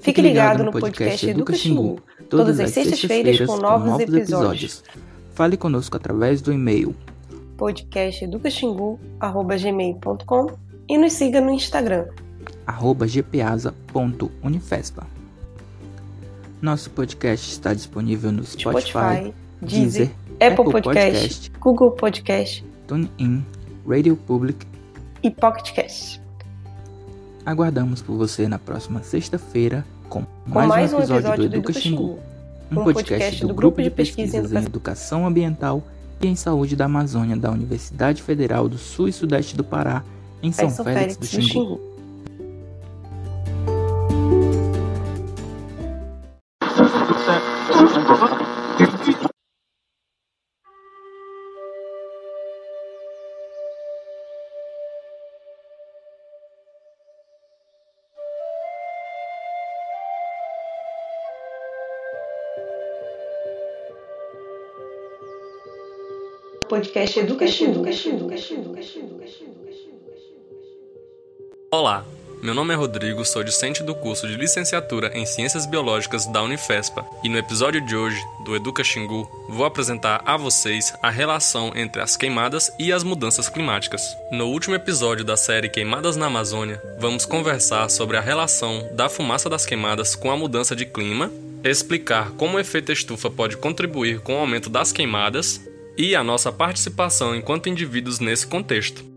Fique ligado no podcast Educa Xingu, todas as sextas-feiras com novos episódios. Fale conosco através do e-mail podcasteducaxingu.gmail.com e nos siga no Instagram arroba gpasa.unifespa. Nosso podcast está disponível no Spotify, Spotify Deezer, Apple, Apple Podcast, Podcast, Google Podcast, TuneIn, Radio Public e Pocket Cast. Aguardamos por você na próxima sexta-feira com, com mais, um episódio, episódio do Educa Xingu, um, podcast, podcast do Grupo de Pesquisas em Educação Ambiental e em Saúde da Amazônia da Universidade Federal do Sul e Sudeste do Pará, em São, São Félix, Félix, do Xingu. Do Xingu. Podcast Educa Olá, meu nome é Rodrigo, sou discente do curso de licenciatura em Ciências Biológicas da Unifespa e no episódio de hoje do Educa Xingu vou apresentar a vocês a relação entre as queimadas e as mudanças climáticas. No último episódio da série Queimadas na Amazônia, vamos conversar sobre a relação da fumaça das queimadas com a mudança de clima, explicar como o efeito estufa pode contribuir com o aumento das queimadas e a nossa participação enquanto indivíduos nesse contexto.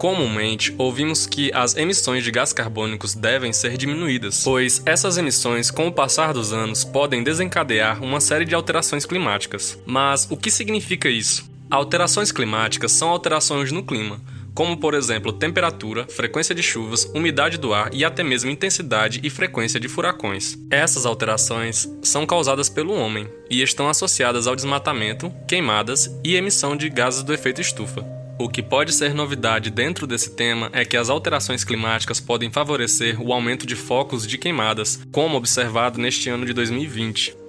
Comumente, ouvimos que as emissões de gás carbônicos devem ser diminuídas, pois essas emissões, com o passar dos anos, podem desencadear uma série de alterações climáticas. Mas o que significa isso? Alterações climáticas são alterações no clima, como por exemplo temperatura, frequência de chuvas, umidade do ar e até mesmo intensidade e frequência de furacões. Essas alterações são causadas pelo homem e estão associadas ao desmatamento, queimadas e emissão de gases do efeito estufa. O que pode ser novidade dentro desse tema é que as alterações climáticas podem favorecer o aumento de focos de queimadas, como observado neste ano de 2020.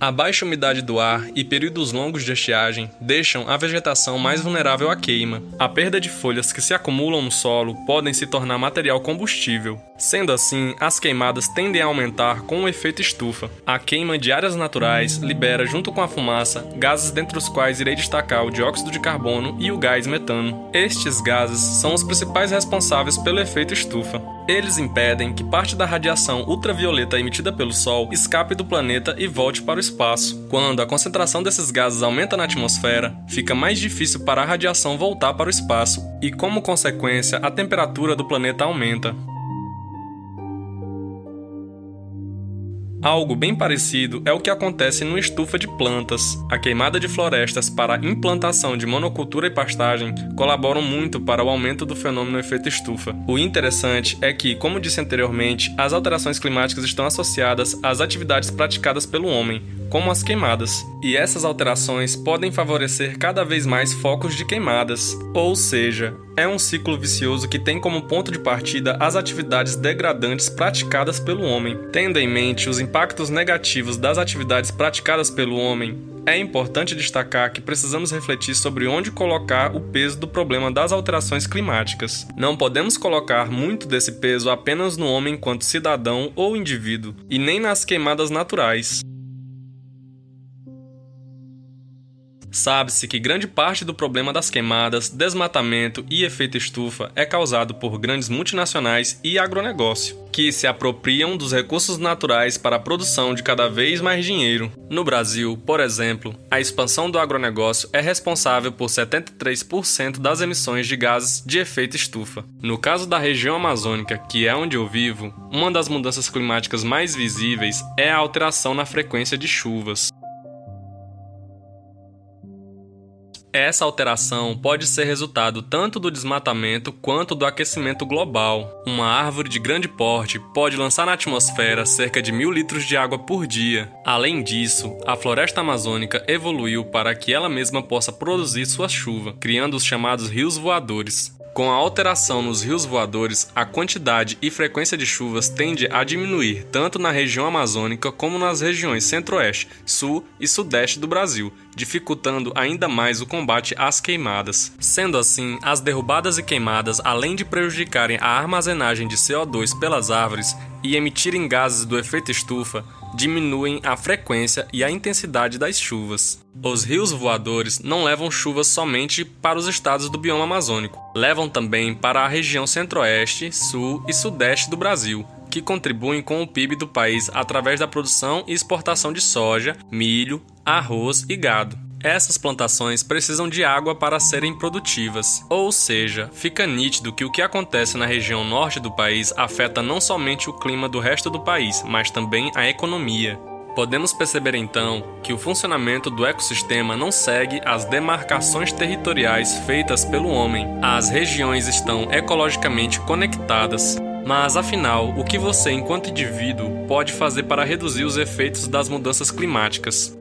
A baixa umidade do ar e períodos longos de estiagem deixam a vegetação mais vulnerável à queima. A perda de folhas que se acumulam no solo podem se tornar material combustível. Sendo assim, as queimadas tendem a aumentar com o efeito estufa. A queima de áreas naturais libera, junto com a fumaça, gases dentre os quais irei destacar o dióxido de carbono e o gás metano. Estes gases são os principais responsáveis pelo efeito estufa. Eles impedem que parte da radiação ultravioleta emitida pelo Sol escape do planeta e volte para o espaço. Quando a concentração desses gases aumenta na atmosfera, fica mais difícil para a radiação voltar para o espaço, e como consequência, a temperatura do planeta aumenta. Algo bem parecido é o que acontece no estufa de plantas. A queimada de florestas para a implantação de monocultura e pastagem colaboram muito para o aumento do fenômeno efeito estufa. O interessante é que, como disse anteriormente, as alterações climáticas estão associadas às atividades praticadas pelo homem, como as queimadas. E essas alterações podem favorecer cada vez mais focos de queimadas, ou seja, é um ciclo vicioso que tem como ponto de partida as atividades degradantes praticadas pelo homem. Tendo em mente os impactos negativos das atividades praticadas pelo homem, é importante destacar que precisamos refletir sobre onde colocar o peso do problema das alterações climáticas. Não podemos colocar muito desse peso apenas no homem enquanto cidadão ou indivíduo, e nem nas queimadas naturais. Sabe-se que grande parte do problema das queimadas, desmatamento e efeito estufa é causado por grandes multinacionais e agronegócio, que se apropriam dos recursos naturais para a produção de cada vez mais dinheiro. No Brasil, por exemplo, a expansão do agronegócio é responsável por 73% das emissões de gases de efeito estufa. No caso da região amazônica, que é onde eu vivo, uma das mudanças climáticas mais visíveis é a alteração na frequência de chuvas. Essa alteração pode ser resultado tanto do desmatamento quanto do aquecimento global. Uma árvore de grande porte pode lançar na atmosfera cerca de mil litros de água por dia. Além disso, a floresta amazônica evoluiu para que ela mesma possa produzir sua chuva, criando os chamados rios voadores. Com a alteração nos rios voadores, a quantidade e frequência de chuvas tende a diminuir tanto na região amazônica como nas regiões centro-oeste, sul e sudeste do Brasil, dificultando ainda mais o combate às queimadas. Sendo assim, as derrubadas e queimadas, além de prejudicarem a armazenagem de CO2 pelas árvores e emitirem gases do efeito estufa, diminuem a frequência e a intensidade das chuvas. Os rios voadores não levam chuvas somente para os estados do bioma amazônico, levam também para a região centro-oeste, sul e sudeste do Brasil, que contribuem com o PIB do país através da produção e exportação de soja, milho, arroz e gado. Essas plantações precisam de água para serem produtivas, ou seja, fica nítido que o que acontece na região norte do país afeta não somente o clima do resto do país, mas também a economia. Podemos perceber então que o funcionamento do ecossistema não segue as demarcações territoriais feitas pelo homem. As regiões estão ecologicamente conectadas. Mas afinal, o que você, enquanto indivíduo, pode fazer para reduzir os efeitos das mudanças climáticas?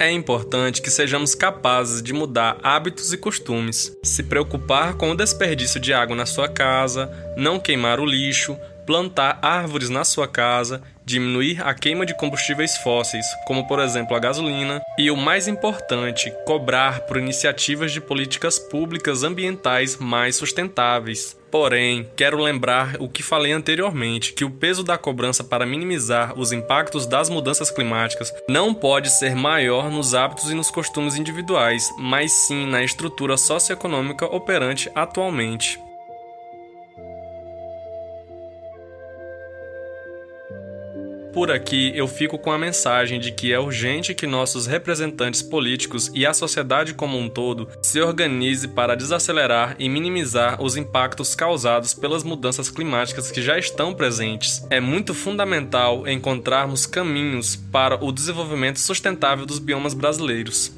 É importante que sejamos capazes de mudar hábitos e costumes, se preocupar com o desperdício de água na sua casa, não queimar o lixo, plantar árvores na sua casa, diminuir a queima de combustíveis fósseis, como por exemplo a gasolina, e o mais importante, cobrar por iniciativas de políticas públicas ambientais mais sustentáveis. Porém, quero lembrar o que falei anteriormente, que o peso da cobrança para minimizar os impactos das mudanças climáticas não pode ser maior nos hábitos e nos costumes individuais, mas sim na estrutura socioeconômica operante atualmente. Por aqui eu fico com a mensagem de que é urgente que nossos representantes políticos e a sociedade como um todo se organize para desacelerar e minimizar os impactos causados pelas mudanças climáticas que já estão presentes. É muito fundamental encontrarmos caminhos para o desenvolvimento sustentável dos biomas brasileiros.